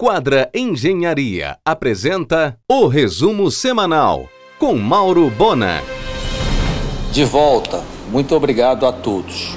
Quadra Engenharia apresenta o resumo semanal com Mauro Bona. De volta, muito obrigado a todos.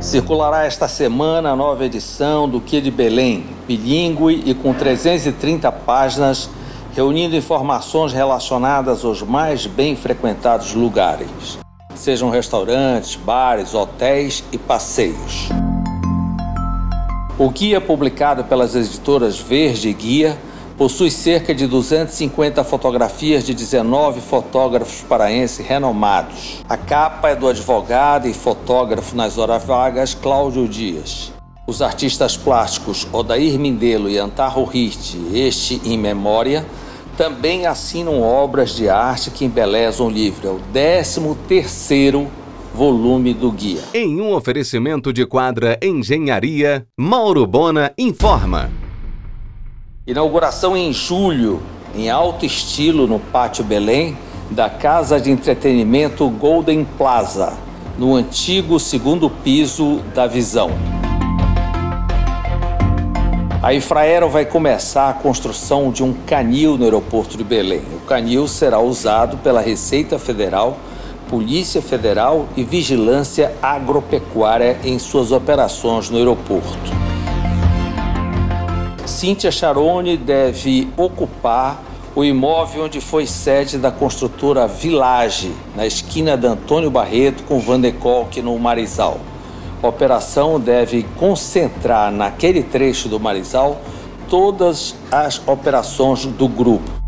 Circulará esta semana a nova edição do Que de Belém, bilíngue e com 330 páginas, reunindo informações relacionadas aos mais bem frequentados lugares, sejam restaurantes, bares, hotéis e passeios. O guia publicado pelas editoras Verde e Guia possui cerca de 250 fotografias de 19 fotógrafos paraenses renomados. A capa é do advogado e fotógrafo nas horas vagas Cláudio Dias. Os artistas plásticos Odair Mindelo e Antarro Ritt, este em memória, também assinam obras de arte que embelezam o livro. É o 13 terceiro volume do guia. Em um oferecimento de quadra Engenharia, Mauro Bona informa. Inauguração em julho, em alto estilo no Pátio Belém, da Casa de Entretenimento Golden Plaza, no antigo segundo piso da Visão. A Infraero vai começar a construção de um canil no aeroporto de Belém. O canil será usado pela Receita Federal Polícia Federal e Vigilância Agropecuária em suas operações no aeroporto. Cíntia Charone deve ocupar o imóvel onde foi sede da construtora Village, na esquina da Antônio Barreto com Van de Kolk, no Marizal. A operação deve concentrar naquele trecho do Marizal todas as operações do grupo.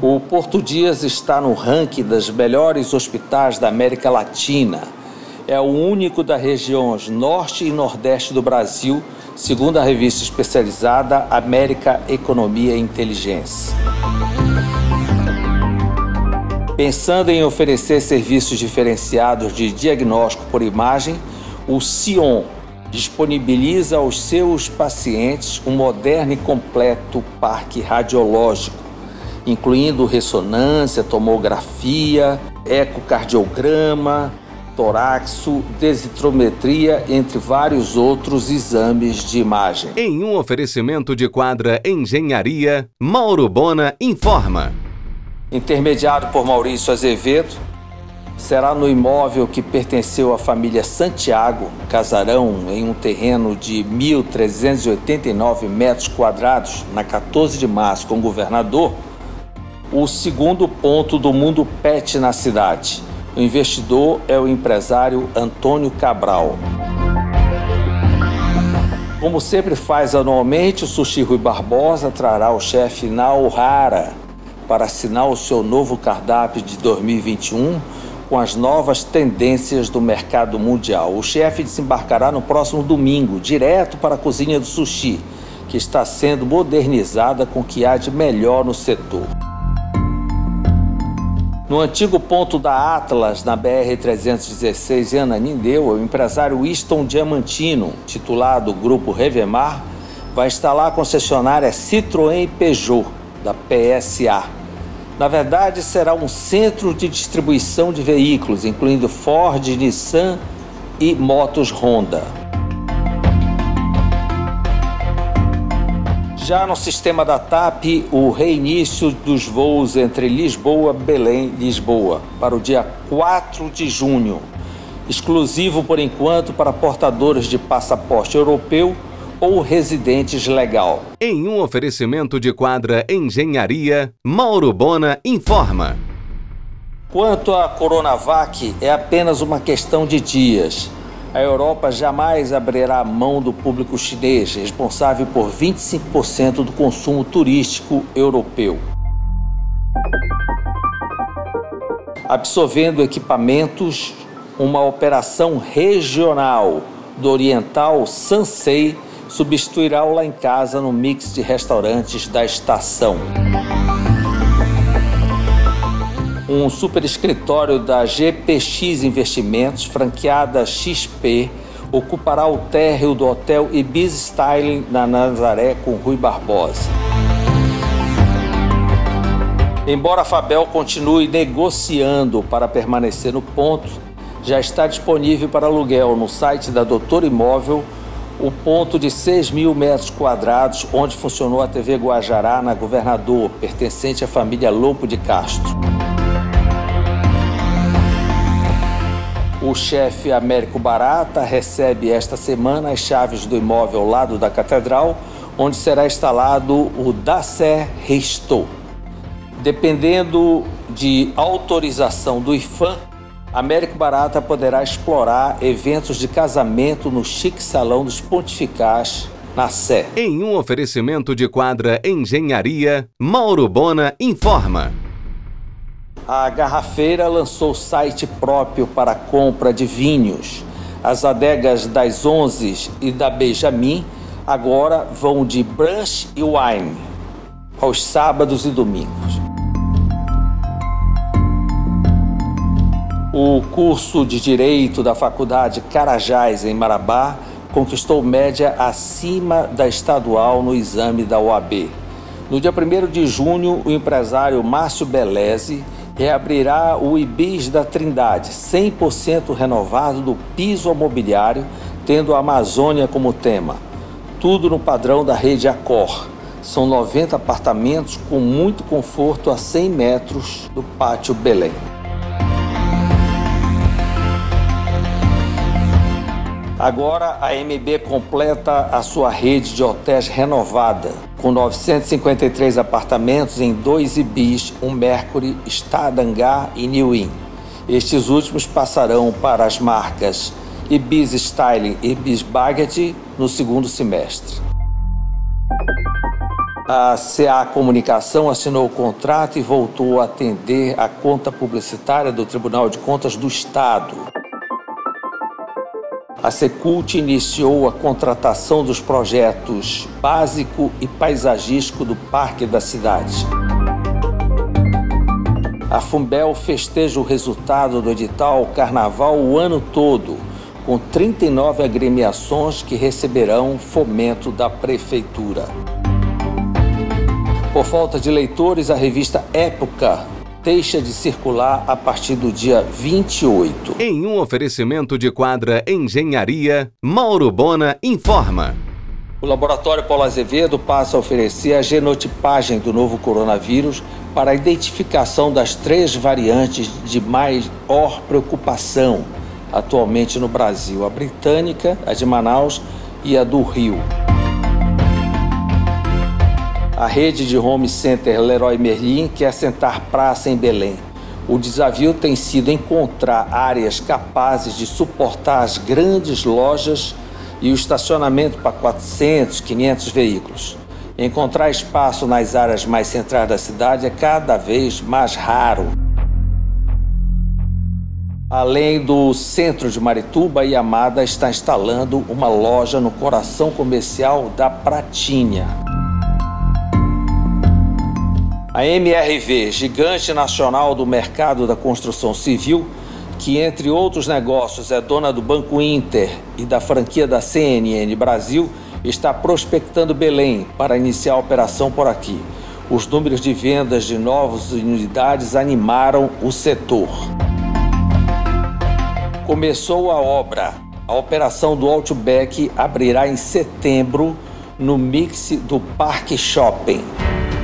O Porto Dias está no ranking das melhores hospitais da América Latina. É o único das regiões norte e nordeste do Brasil, segundo a revista especializada América Economia e Inteligência. Pensando em oferecer serviços diferenciados de diagnóstico por imagem, o Sion disponibiliza aos seus pacientes um moderno e completo parque radiológico incluindo ressonância, tomografia, ecocardiograma, toraxo, desitrometria, entre vários outros exames de imagem. Em um oferecimento de quadra Engenharia, Mauro Bona informa. Intermediado por Maurício Azevedo, será no imóvel que pertenceu à família Santiago, casarão em um terreno de 1.389 metros quadrados, na 14 de março, com o governador, o segundo ponto do mundo pet na cidade. O investidor é o empresário Antônio Cabral. Como sempre faz anualmente, o Sushi Rui Barbosa trará o chefe Naohara para assinar o seu novo cardápio de 2021 com as novas tendências do mercado mundial. O chefe desembarcará no próximo domingo, direto para a cozinha do sushi, que está sendo modernizada com o que há de melhor no setor. No antigo ponto da Atlas, na BR-316 em Ananindeu, o empresário Winston Diamantino, titulado Grupo Revemar, vai instalar a concessionária Citroën Peugeot, da PSA. Na verdade, será um centro de distribuição de veículos, incluindo Ford, Nissan e motos Honda. Já no sistema da TAP, o reinício dos voos entre Lisboa, Belém e Lisboa para o dia 4 de junho, exclusivo por enquanto para portadores de passaporte europeu ou residentes legal. Em um oferecimento de quadra Engenharia, Mauro Bona informa. Quanto à Coronavac, é apenas uma questão de dias a Europa jamais abrirá mão do público chinês, responsável por 25% do consumo turístico europeu. Absorvendo equipamentos, uma operação regional do Oriental Sansei substituirá o Lá em Casa no mix de restaurantes da estação um super escritório da GPX Investimentos, franqueada XP, ocupará o térreo do Hotel Ibis Styling na Nazaré com Rui Barbosa. Embora a Fabel continue negociando para permanecer no ponto, Já está disponível para aluguel no site da Doutor Imóvel o ponto de 6 mil metros quadrados onde funcionou a TV Guajará na Governador, pertencente à família Lopo de Castro. O chefe Américo Barata recebe esta semana as chaves do imóvel ao lado da catedral, onde será instalado o Dacé Resto. Dependendo de autorização do IFAM, Américo Barata poderá explorar eventos de casamento no chique salão dos pontificais na Sé. Em um oferecimento de quadra Engenharia, Mauro Bona informa. A Garrafeira lançou site próprio para compra de vinhos. As adegas das Onze e da Benjamin agora vão de brunch e wine aos sábados e domingos. O curso de Direito da Faculdade Carajás, em Marabá, conquistou média acima da estadual no exame da OAB. No dia 1 de junho, o empresário Márcio Beleze reabrirá o IBIS da Trindade, 100% renovado do piso mobiliário, tendo a Amazônia como tema. Tudo no padrão da rede Accor. São 90 apartamentos com muito conforto a 100 metros do Pátio Belém. Agora a MB completa a sua rede de hotéis renovada, com 953 apartamentos em dois Ibis, um Mercury, Stadangá e New Inn. Estes últimos passarão para as marcas Ibis Styling e Ibis Baggett no segundo semestre. A CA Comunicação assinou o contrato e voltou a atender a conta publicitária do Tribunal de Contas do Estado a Secult iniciou a contratação dos projetos básico e paisagístico do Parque da Cidade. A Fumbel festeja o resultado do edital Carnaval o ano todo, com 39 agremiações que receberão fomento da Prefeitura. Por falta de leitores, a revista Época deixa de circular a partir do dia 28. Em um oferecimento de quadra Engenharia, Mauro Bona informa. O Laboratório Paulo Azevedo passa a oferecer a genotipagem do novo coronavírus para a identificação das três variantes de maior preocupação atualmente no Brasil: a britânica, a de Manaus e a do Rio. A rede de home center Leroy Merlin quer assentar praça em Belém. O desafio tem sido encontrar áreas capazes de suportar as grandes lojas e o estacionamento para 400, 500 veículos. Encontrar espaço nas áreas mais centrais da cidade é cada vez mais raro. Além do centro de Marituba, Yamada está instalando uma loja no coração comercial da Pratinha. A MRV, gigante nacional do mercado da construção civil, que entre outros negócios é dona do Banco Inter e da franquia da CNN Brasil, está prospectando Belém para iniciar a operação por aqui. Os números de vendas de novas unidades animaram o setor. Começou a obra. A operação do Outback abrirá em setembro no mix do Parque Shopping.